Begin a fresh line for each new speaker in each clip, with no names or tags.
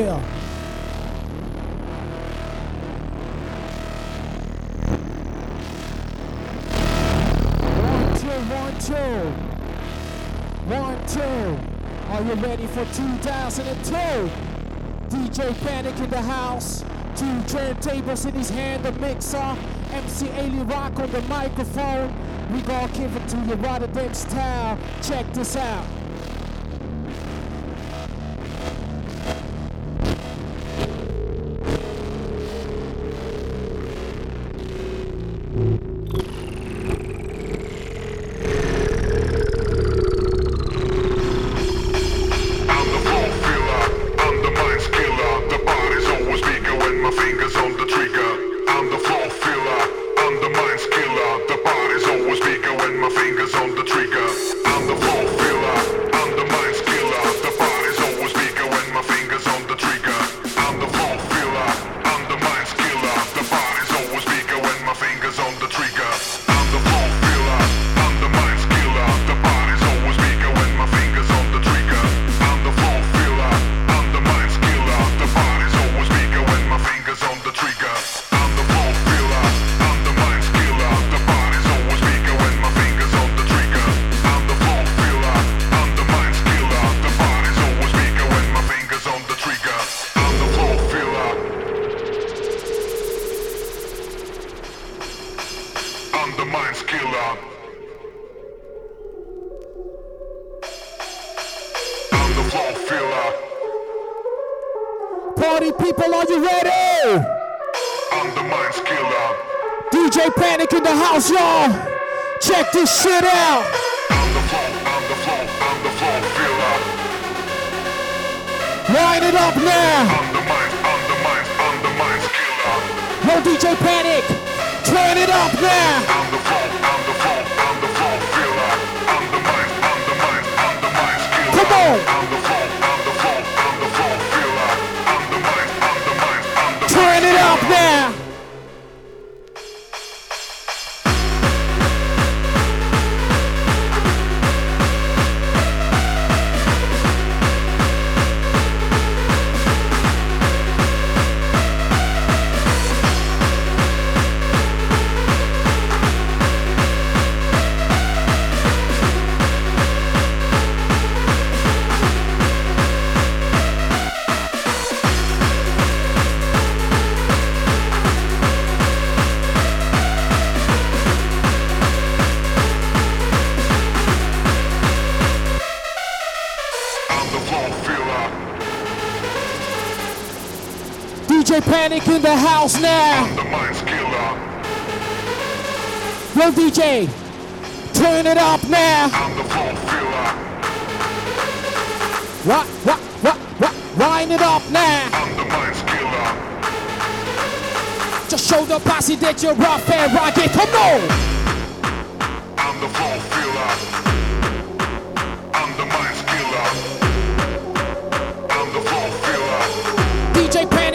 Yeah. One, two. Are you ready for 2002? DJ Panic in the house. Two turntables in his hand, the mixer. MC Alien Rock on the microphone. We gon' give it to you right at style. Check this out. City people, are you ready?
I'm the mind killer.
DJ Panic in the house, y'all. Check this shit out.
I'm the flow, I'm the flow, I'm the flow filler.
Line it up now.
I'm the mind, I'm the mind, I'm the mind killer.
Yo, DJ Panic, turn it up now. in the house now.
The
Yo, DJ, turn it up now. What, what, what, what, wind it up now. Just show the posse that you're rough and rocket. Come on.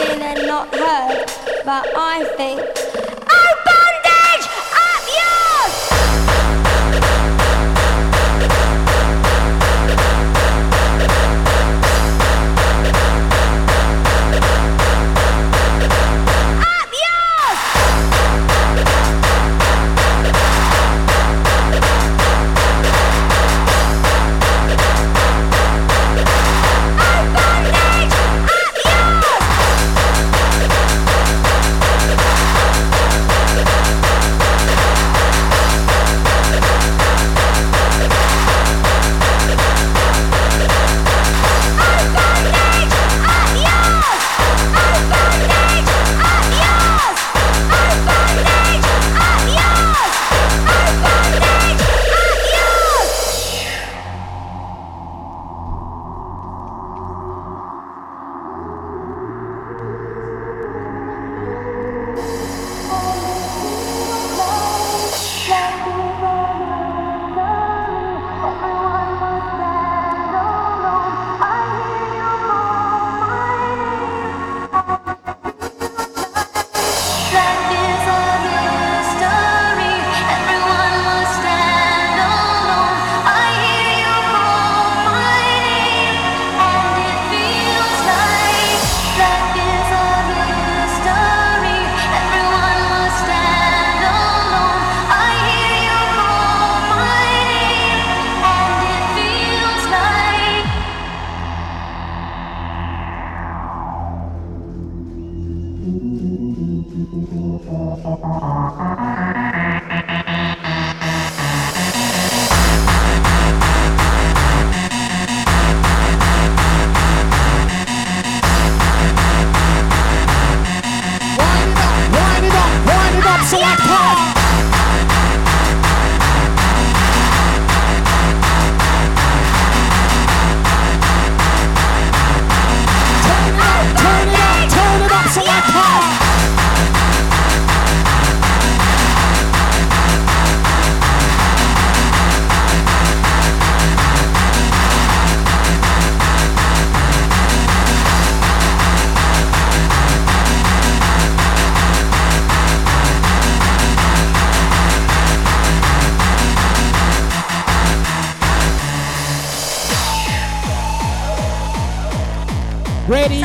seen and not heard, but I think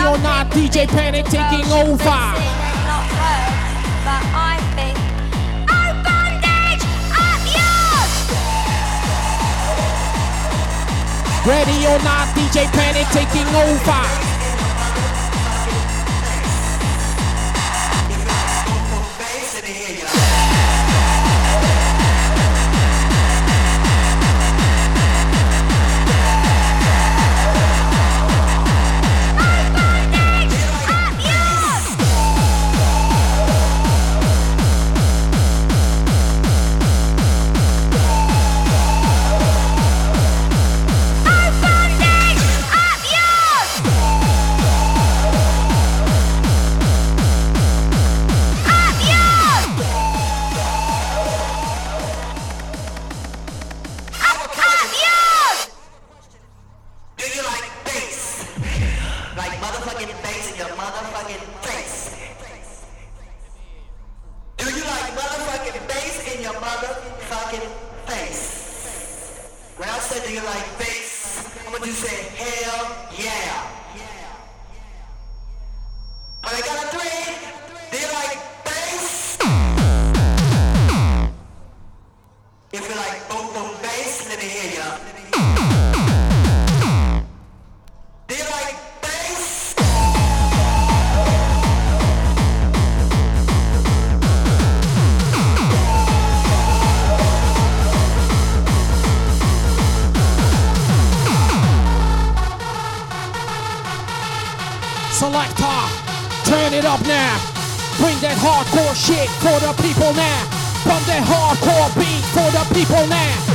or not, DJ Panic taking over. Ready or not, DJ Panic taking over. Yes, people rock.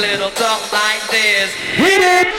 little talk like this.
Hit it!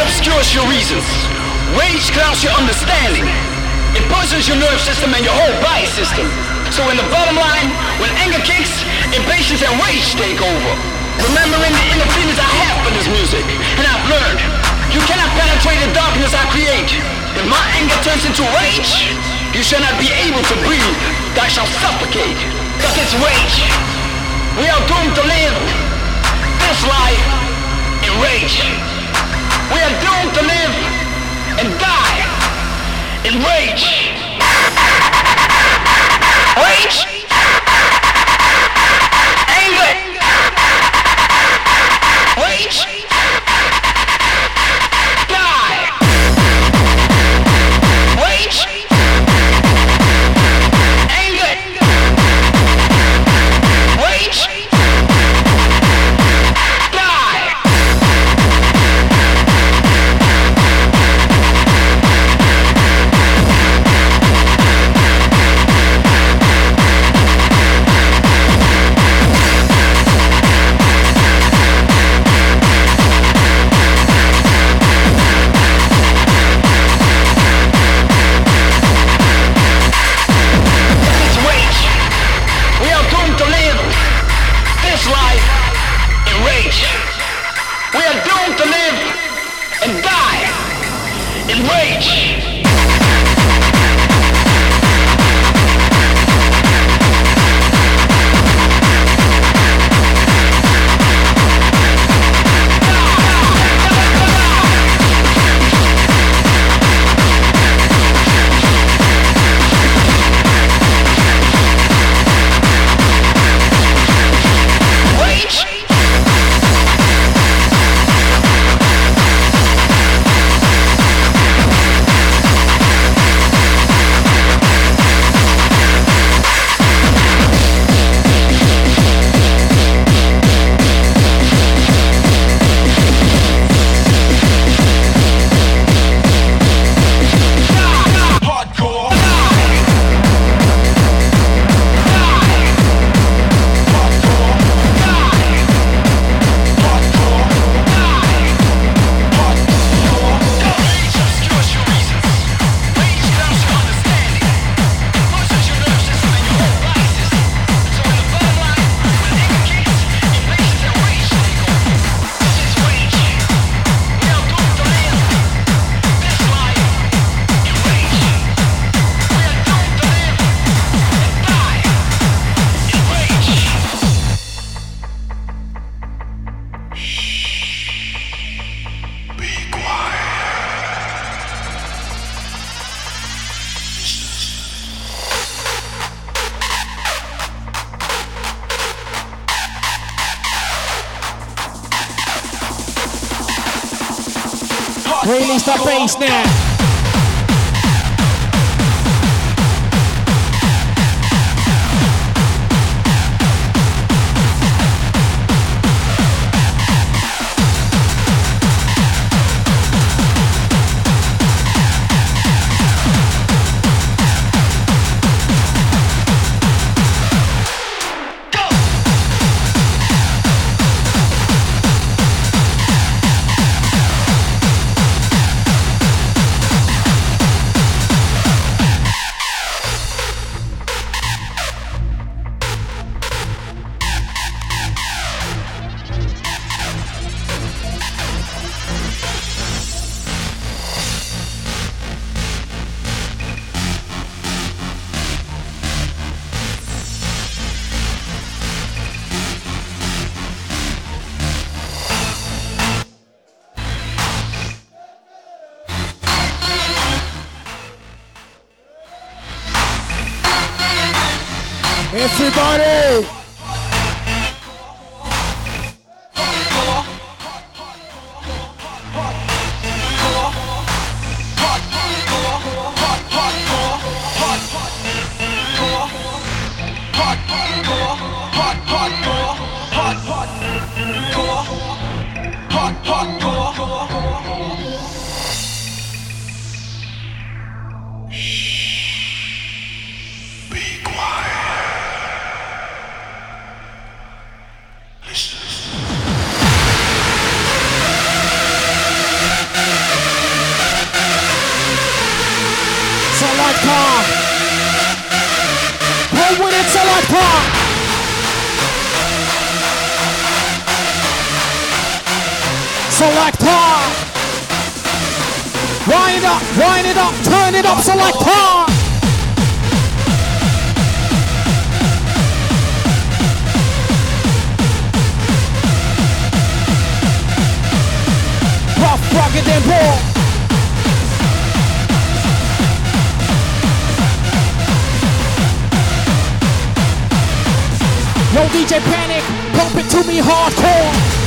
Obscures your reasons. Rage clouds your understanding. It poisons your nerve system and your whole body system. So in the bottom line, when anger kicks, impatience and rage take over. Remembering the inner feelings I have for this music. And I've learned, you cannot penetrate the darkness I create. If my anger turns into rage, you shall not be able to breathe. Thou shalt suffocate. Cause it's rage. We are doomed to live this life in rage. We are doomed to live and die in rage. Rage. Rage.
Wind up, wind it up, turn it up, so selector. Rough, rugged, and raw. Yo, DJ Panic, pump it to me hardcore.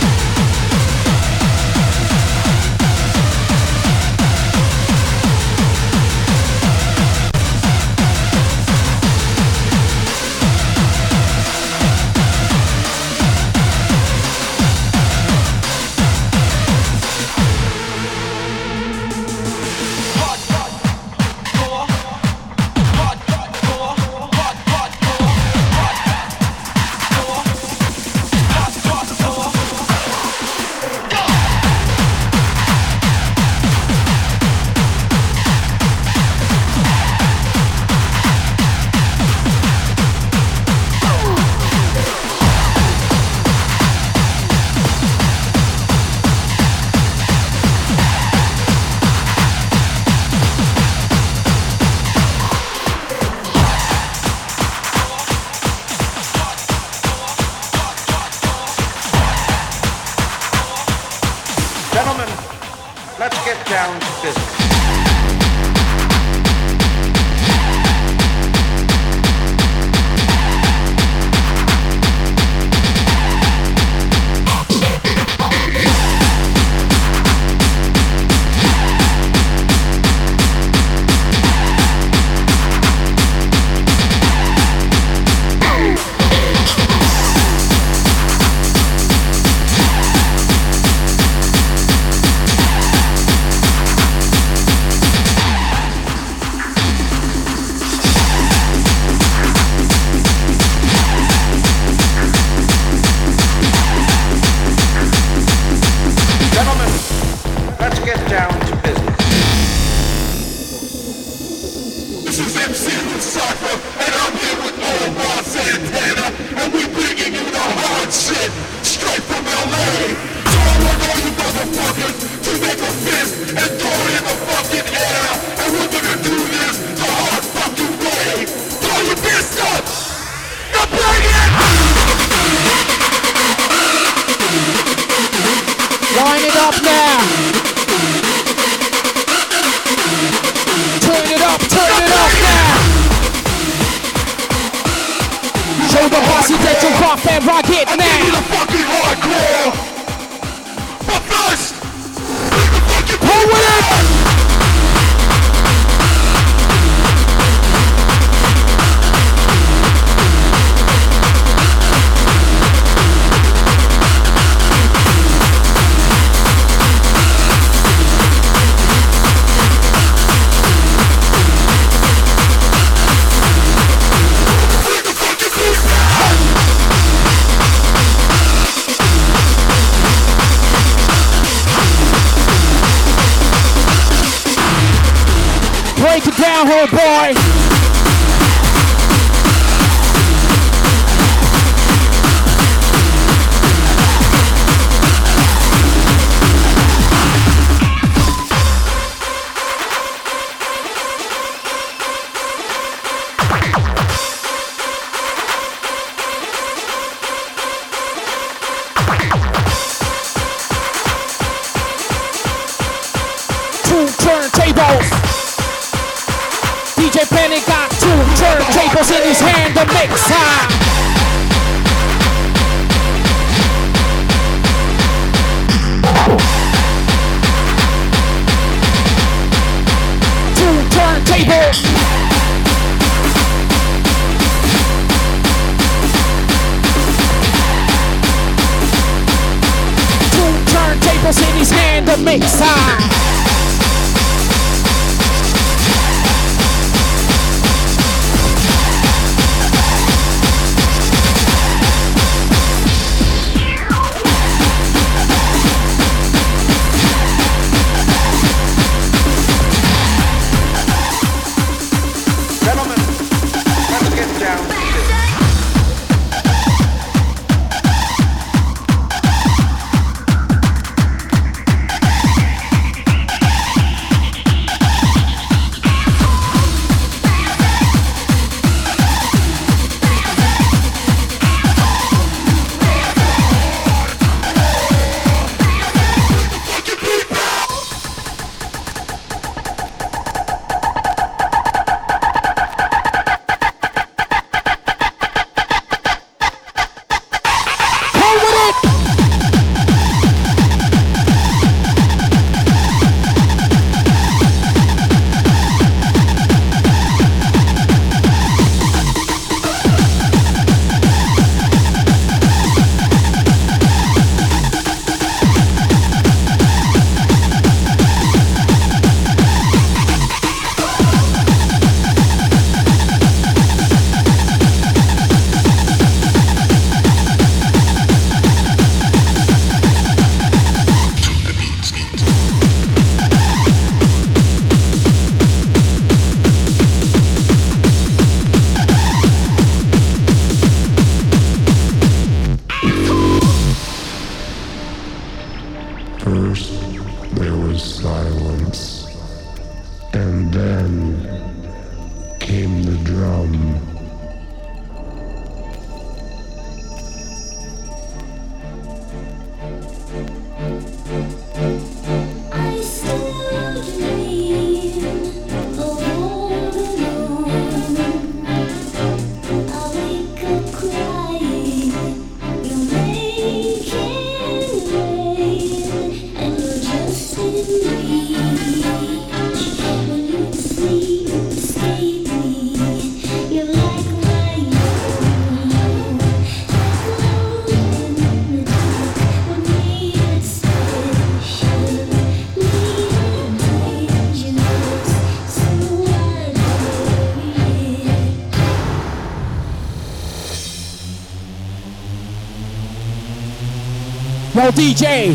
DJ,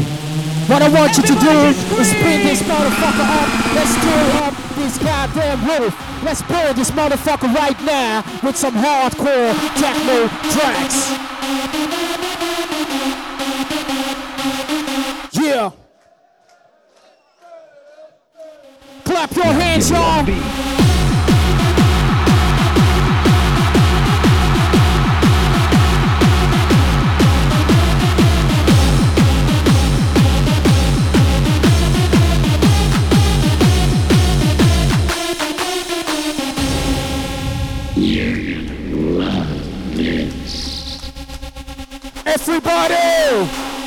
what I want you to do is spin this motherfucker up. Let's tear up this goddamn roof. Let's burn this motherfucker right now with some hardcore techno tracks. Yeah. Clap your hands, y'all. Everybody!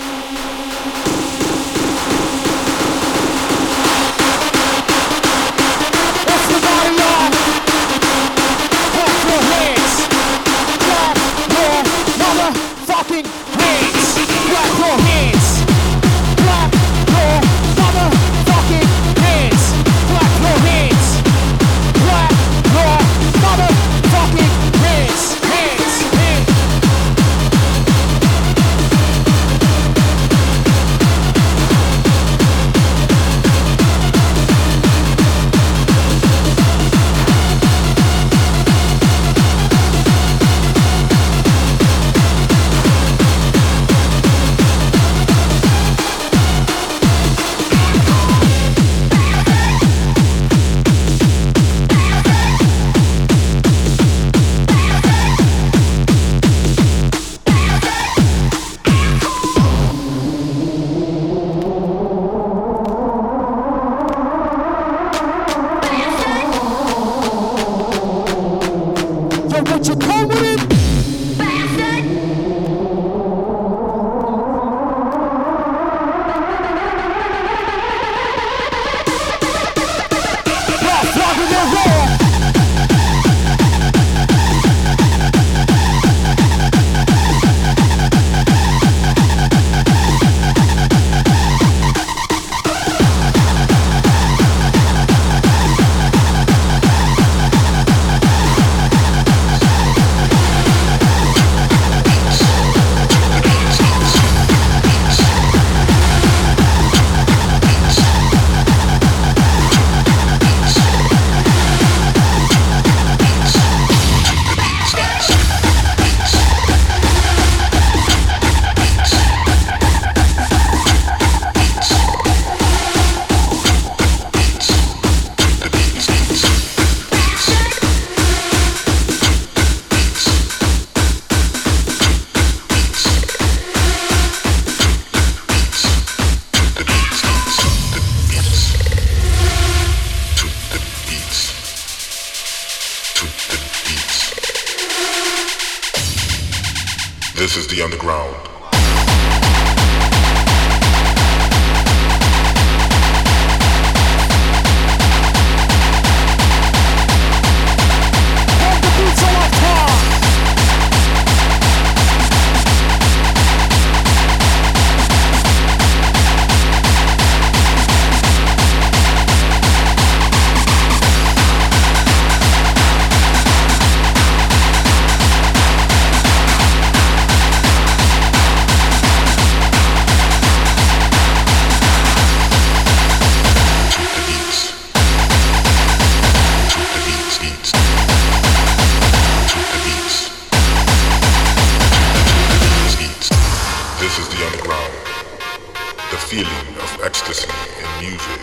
the feeling of ecstasy in music,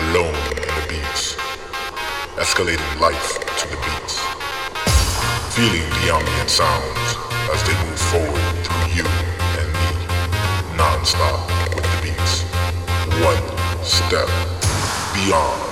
alone in the beats, escalating life to the beats, feeling the ambient sounds as they move forward through you and me, non-stop with the beats, one step beyond.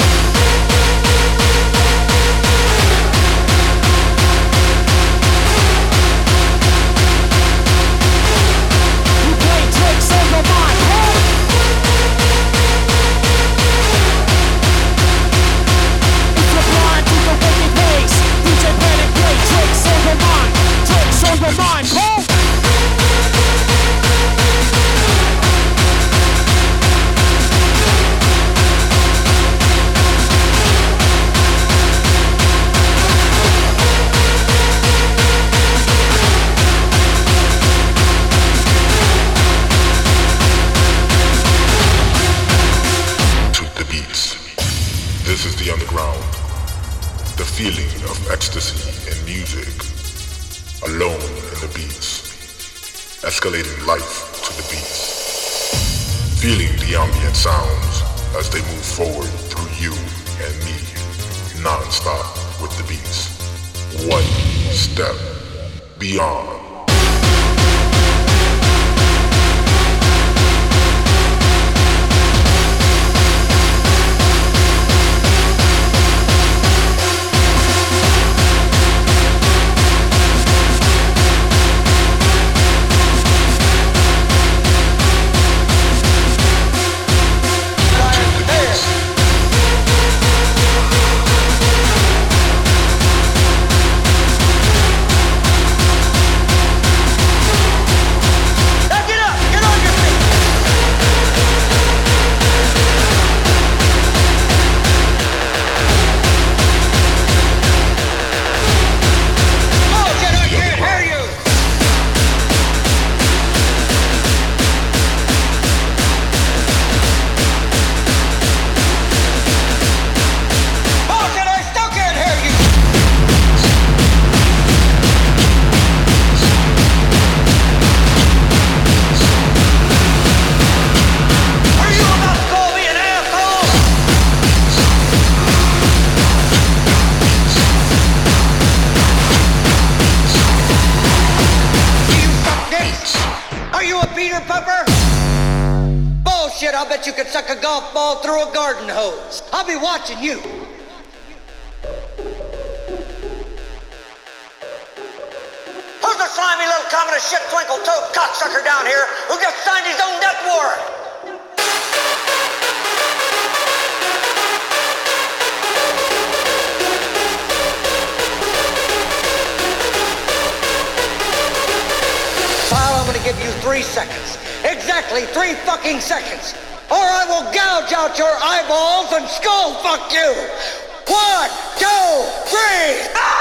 my mind.
escalating life to the beats. Feeling the ambient sounds as they move forward through you and me, non-stop with the beats. One step beyond.
And you. One, two, three, ah!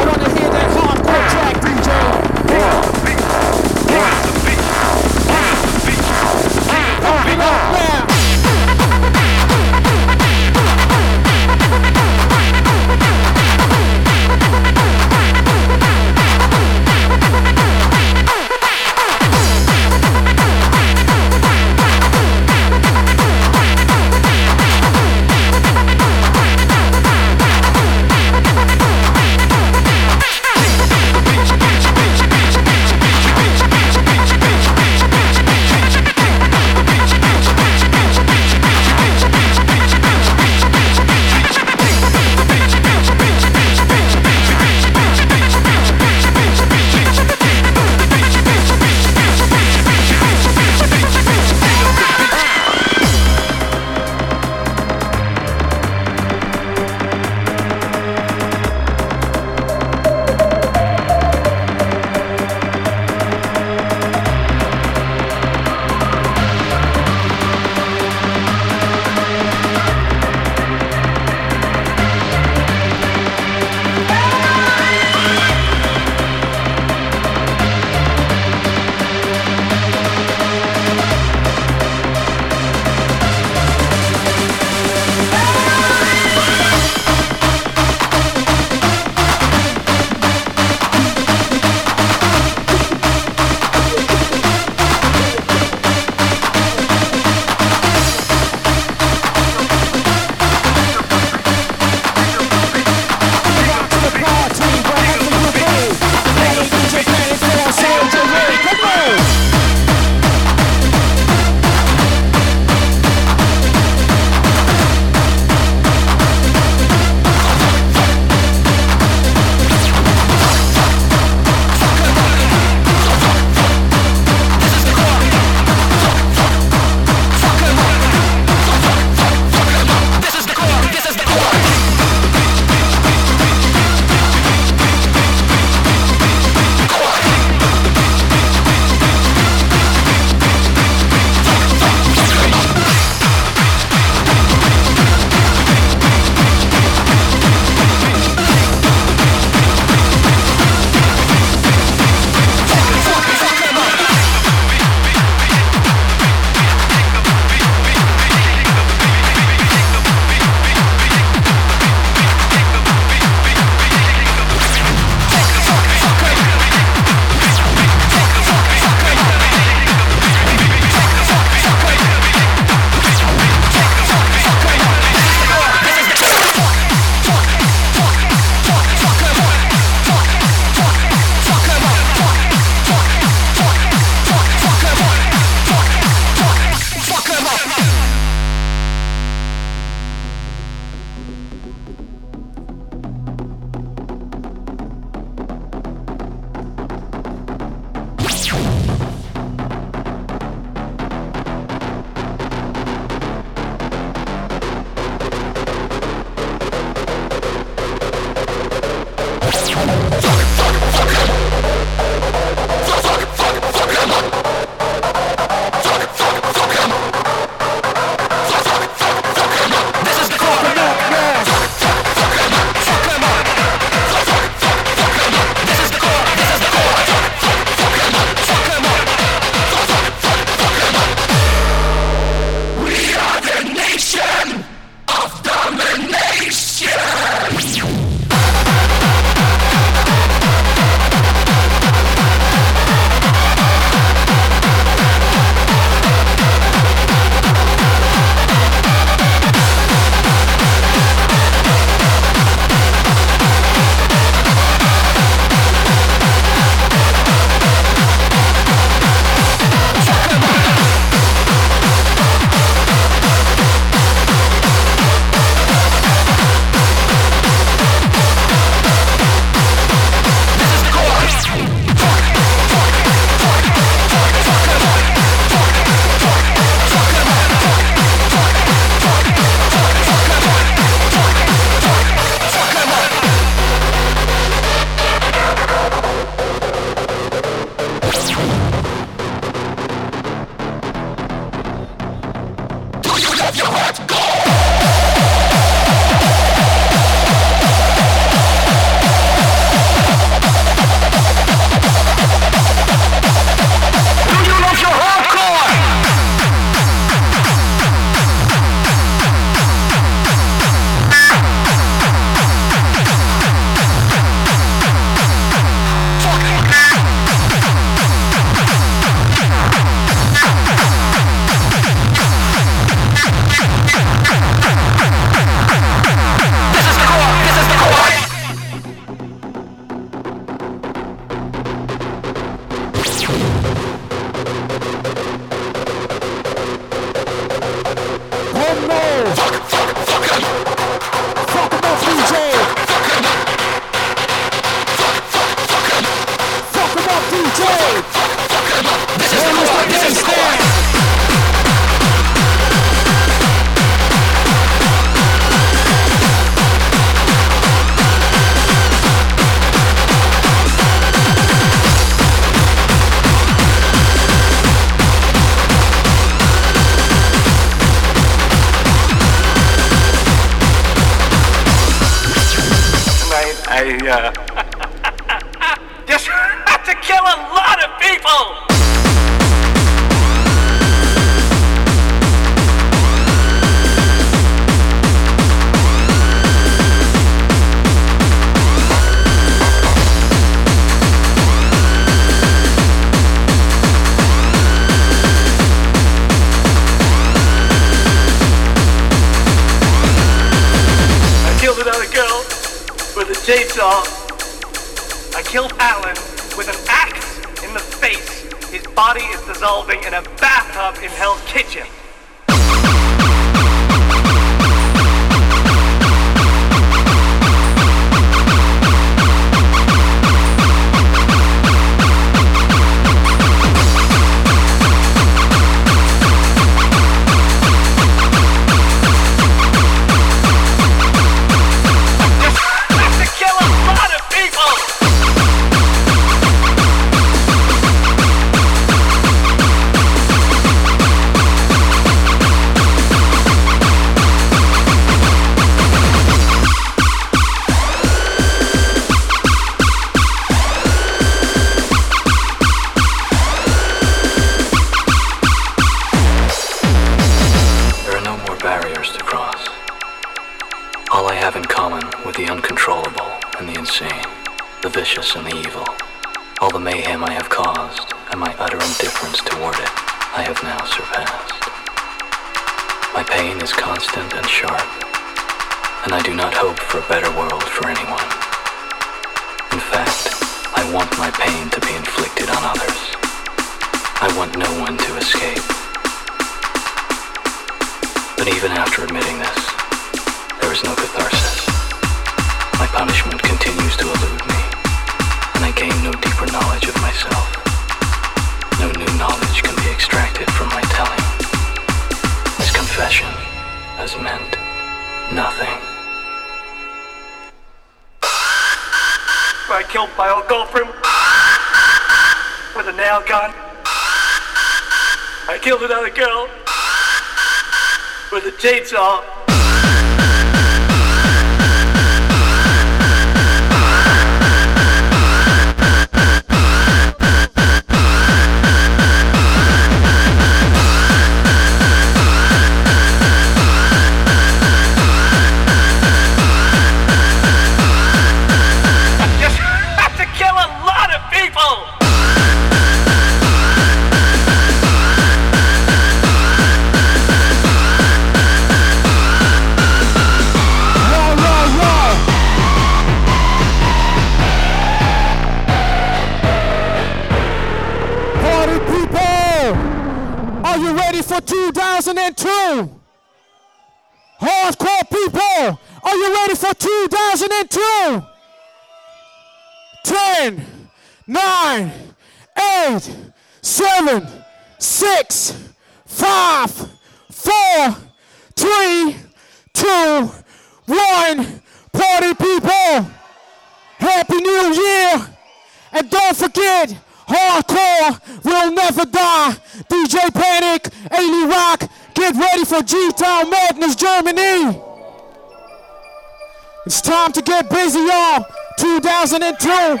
2002.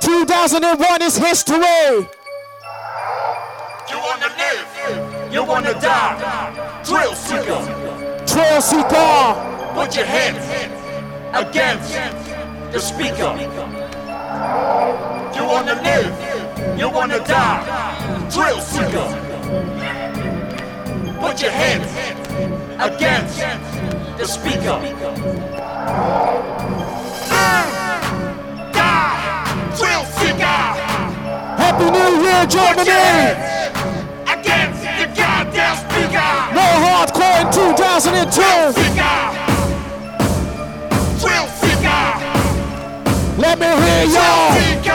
2001 is history.
You wanna live, you wanna die. Drill seeker.
Trail seeker.
Put your hands against the speaker. You wanna live, you wanna die. Drill seeker. Put your hands against the speaker.
Happy Still Germany.
Against the goddamn speaker.
No hardcore in 2002.
Thrill seeker.
Let me hear y'all.
Seeker.